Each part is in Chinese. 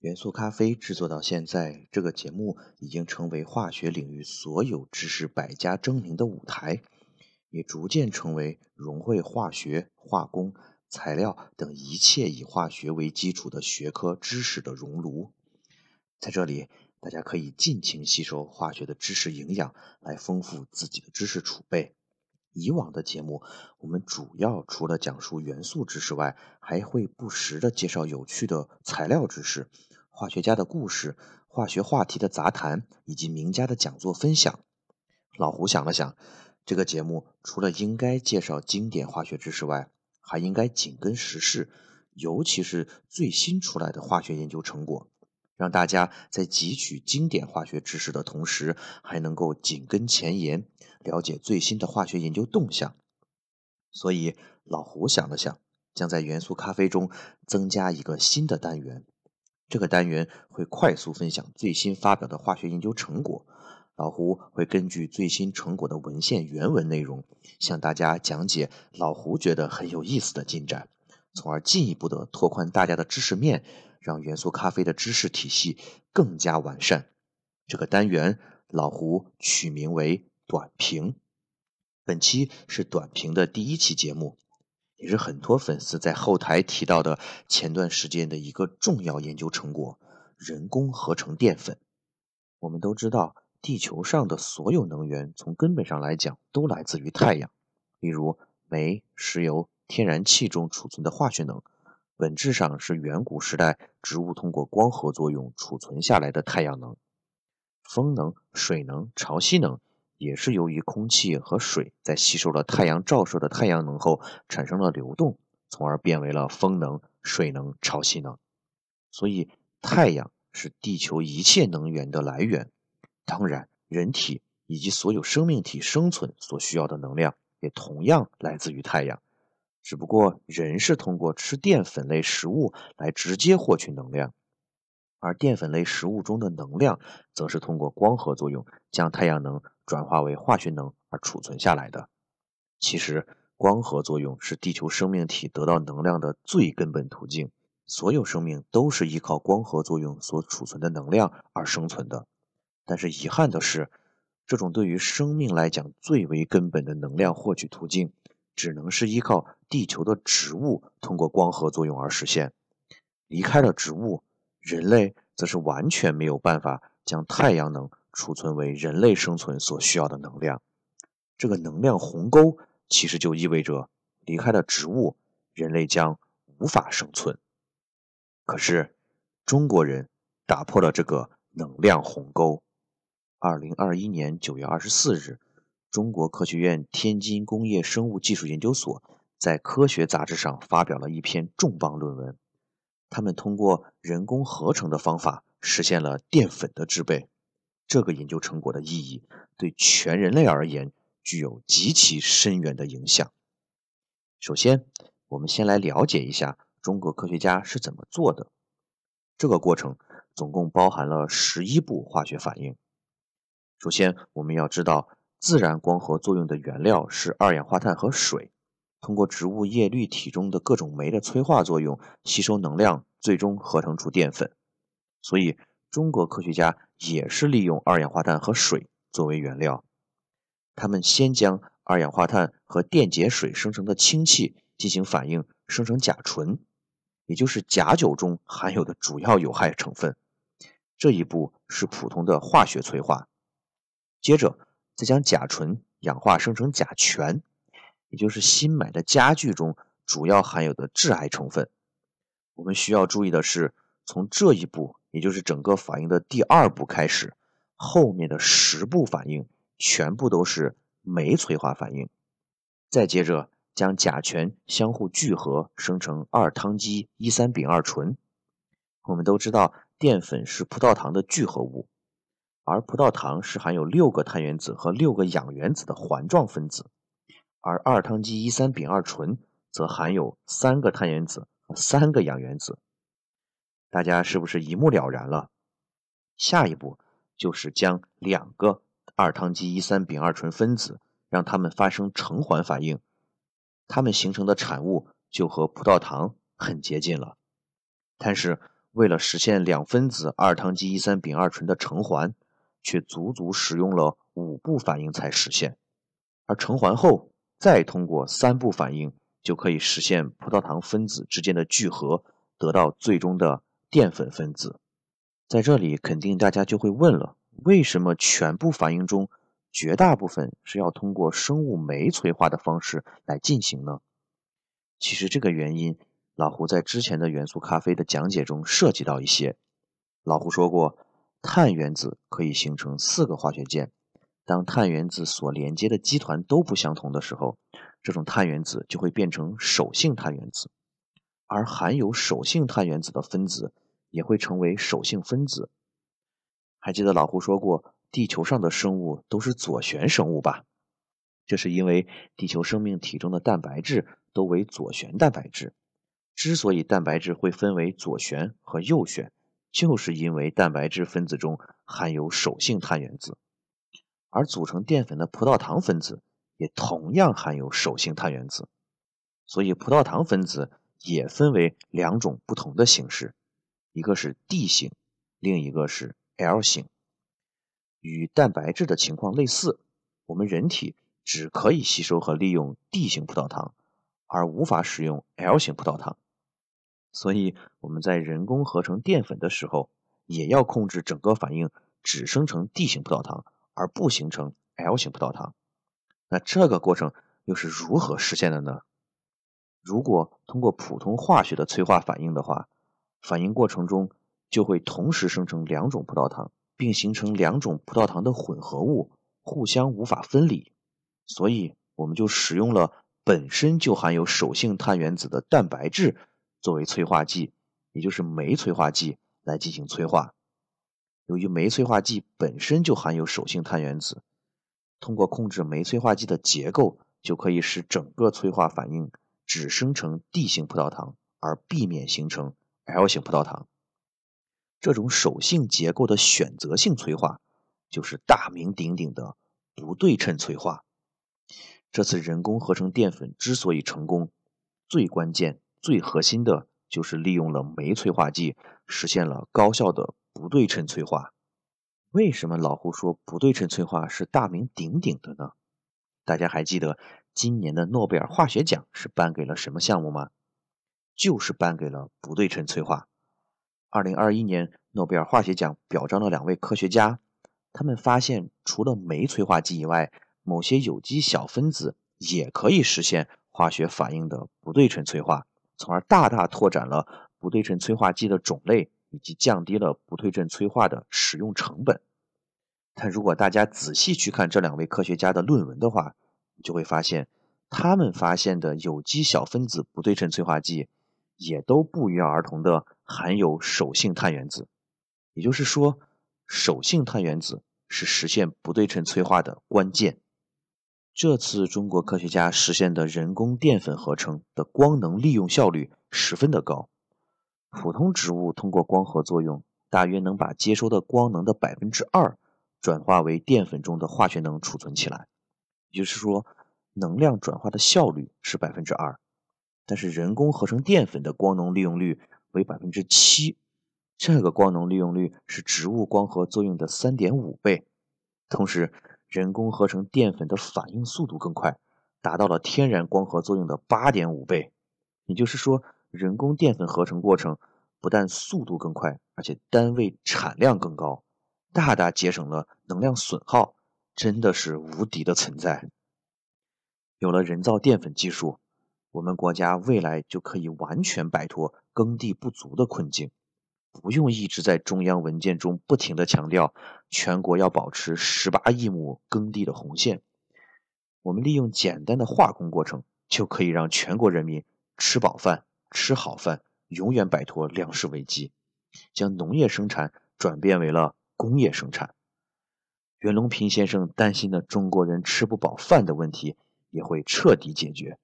元素咖啡制作到现在，这个节目已经成为化学领域所有知识百家争鸣的舞台，也逐渐成为融汇化学、化工、材料等一切以化学为基础的学科知识的熔炉。在这里，大家可以尽情吸收化学的知识营养，来丰富自己的知识储备。以往的节目，我们主要除了讲述元素知识外，还会不时的介绍有趣的材料知识、化学家的故事、化学话题的杂谈以及名家的讲座分享。老胡想了想，这个节目除了应该介绍经典化学知识外，还应该紧跟时事，尤其是最新出来的化学研究成果。让大家在汲取经典化学知识的同时，还能够紧跟前沿，了解最新的化学研究动向。所以，老胡想了想，将在元素咖啡中增加一个新的单元。这个单元会快速分享最新发表的化学研究成果。老胡会根据最新成果的文献原文内容，向大家讲解老胡觉得很有意思的进展，从而进一步的拓宽大家的知识面。让元素咖啡的知识体系更加完善。这个单元老胡取名为“短评”。本期是短评的第一期节目，也是很多粉丝在后台提到的前段时间的一个重要研究成果——人工合成淀粉。我们都知道，地球上的所有能源从根本上来讲都来自于太阳，例如煤、石油、天然气中储存的化学能。本质上是远古时代植物通过光合作用储存下来的太阳能、风能、水能、潮汐能，也是由于空气和水在吸收了太阳照射的太阳能后产生了流动，从而变为了风能、水能、潮汐能。所以，太阳是地球一切能源的来源。当然，人体以及所有生命体生存所需要的能量也同样来自于太阳。只不过人是通过吃淀粉类食物来直接获取能量，而淀粉类食物中的能量则是通过光合作用将太阳能转化为化学能而储存下来的。其实，光合作用是地球生命体得到能量的最根本途径，所有生命都是依靠光合作用所储存的能量而生存的。但是遗憾的是，这种对于生命来讲最为根本的能量获取途径。只能是依靠地球的植物通过光合作用而实现。离开了植物，人类则是完全没有办法将太阳能储存为人类生存所需要的能量。这个能量鸿沟其实就意味着，离开了植物，人类将无法生存。可是，中国人打破了这个能量鸿沟。二零二一年九月二十四日。中国科学院天津工业生物技术研究所在《科学》杂志上发表了一篇重磅论文。他们通过人工合成的方法实现了淀粉的制备。这个研究成果的意义对全人类而言具有极其深远的影响。首先，我们先来了解一下中国科学家是怎么做的。这个过程总共包含了十一步化学反应。首先，我们要知道。自然光合作用的原料是二氧化碳和水，通过植物叶绿体中的各种酶的催化作用，吸收能量，最终合成出淀粉。所以，中国科学家也是利用二氧化碳和水作为原料。他们先将二氧化碳和电解水生成的氢气进行反应，生成甲醇，也就是甲酒中含有的主要有害成分。这一步是普通的化学催化。接着，再将甲醇氧化生成甲醛，也就是新买的家具中主要含有的致癌成分。我们需要注意的是，从这一步，也就是整个反应的第二步开始，后面的十步反应全部都是酶催化反应。再接着将甲醛相互聚合，生成二羟基一三丙二醇。我们都知道，淀粉是葡萄糖的聚合物，而葡萄糖是含有六个碳原子和六个氧原子的环状分子，而二糖基一三丙二醇则含有三个碳原子和三个氧原子。大家是不是一目了然了？下一步就是将两个二糖基一三丙二醇分子让它们发生成环反应，它们形成的产物就和葡萄糖很接近了。但是为了实现两分子二糖基一三丙二醇的成环，却足足使用了五步反应才实现。而成环后再通过三步反应，就可以实现葡萄糖分子之间的聚合，得到最终的。淀粉分子，在这里肯定大家就会问了：为什么全部反应中绝大部分是要通过生物酶催化的方式来进行呢？其实这个原因，老胡在之前的元素咖啡的讲解中涉及到一些。老胡说过，碳原子可以形成四个化学键，当碳原子所连接的基团都不相同的时候，这种碳原子就会变成手性碳原子。而含有手性碳原子的分子也会成为手性分子。还记得老胡说过，地球上的生物都是左旋生物吧？这是因为地球生命体中的蛋白质都为左旋蛋白质。之所以蛋白质会分为左旋和右旋，就是因为蛋白质分子中含有手性碳原子。而组成淀粉的葡萄糖分子也同样含有手性碳原子，所以葡萄糖分子。也分为两种不同的形式，一个是 D 型，另一个是 L 型。与蛋白质的情况类似，我们人体只可以吸收和利用 D 型葡萄糖，而无法使用 L 型葡萄糖。所以我们在人工合成淀粉的时候，也要控制整个反应只生成 D 型葡萄糖，而不形成 L 型葡萄糖。那这个过程又是如何实现的呢？如果通过普通化学的催化反应的话，反应过程中就会同时生成两种葡萄糖，并形成两种葡萄糖的混合物，互相无法分离。所以我们就使用了本身就含有手性碳原子的蛋白质作为催化剂，也就是酶催化剂来进行催化。由于酶催化剂本身就含有手性碳原子，通过控制酶催化剂的结构，就可以使整个催化反应。只生成 D 型葡萄糖，而避免形成 L 型葡萄糖。这种手性结构的选择性催化，就是大名鼎鼎的不对称催化。这次人工合成淀粉之所以成功，最关键、最核心的就是利用了酶催化剂，实现了高效的不对称催化。为什么老胡说不对称催化是大名鼎鼎的呢？大家还记得？今年的诺贝尔化学奖是颁给了什么项目吗？就是颁给了不对称催化。二零二一年诺贝尔化学奖表彰了两位科学家，他们发现除了酶催化剂以外，某些有机小分子也可以实现化学反应的不对称催化，从而大大拓展了不对称催化剂的种类，以及降低了不对称催化的使用成本。但如果大家仔细去看这两位科学家的论文的话，你就会发现，他们发现的有机小分子不对称催化剂，也都不约而同的含有手性碳原子。也就是说，手性碳原子是实现不对称催化的关键。这次中国科学家实现的人工淀粉合成的光能利用效率十分的高。普通植物通过光合作用，大约能把接收的光能的百分之二转化为淀粉中的化学能储存起来。也就是说，能量转化的效率是百分之二，但是人工合成淀粉的光能利用率为百分之七，这个光能利用率是植物光合作用的三点五倍。同时，人工合成淀粉的反应速度更快，达到了天然光合作用的八点五倍。也就是说，人工淀粉合成过程不但速度更快，而且单位产量更高，大大节省了能量损耗。真的是无敌的存在。有了人造淀粉技术，我们国家未来就可以完全摆脱耕地不足的困境，不用一直在中央文件中不停的强调全国要保持十八亿亩耕地的红线。我们利用简单的化工过程，就可以让全国人民吃饱饭、吃好饭，永远摆脱粮食危机。将农业生产转变为了工业生产。袁隆平先生担心的中国人吃不饱饭的问题也会彻底解决，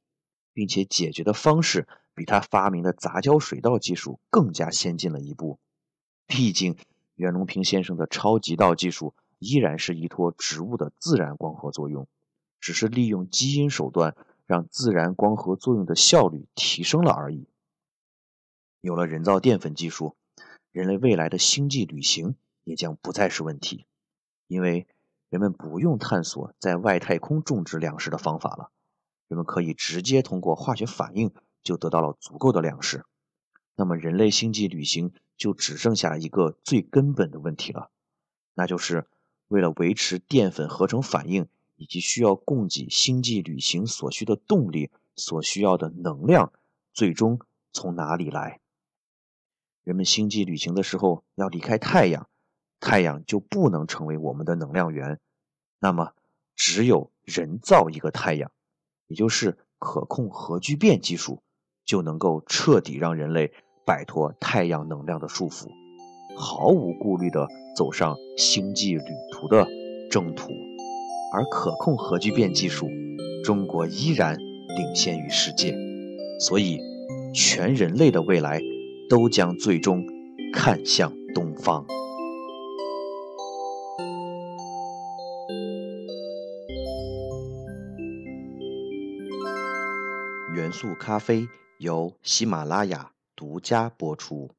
并且解决的方式比他发明的杂交水稻技术更加先进了一步。毕竟，袁隆平先生的超级稻技术依然是依托植物的自然光合作用，只是利用基因手段让自然光合作用的效率提升了而已。有了人造淀粉技术，人类未来的星际旅行也将不再是问题。因为人们不用探索在外太空种植粮食的方法了，人们可以直接通过化学反应就得到了足够的粮食。那么，人类星际旅行就只剩下一个最根本的问题了，那就是为了维持淀粉合成反应以及需要供给星际旅行所需的动力所需要的能量，最终从哪里来？人们星际旅行的时候要离开太阳。太阳就不能成为我们的能量源，那么只有人造一个太阳，也就是可控核聚变技术，就能够彻底让人类摆脱太阳能量的束缚，毫无顾虑地走上星际旅途的征途。而可控核聚变技术，中国依然领先于世界，所以全人类的未来都将最终看向东方。元素咖啡由喜马拉雅独家播出。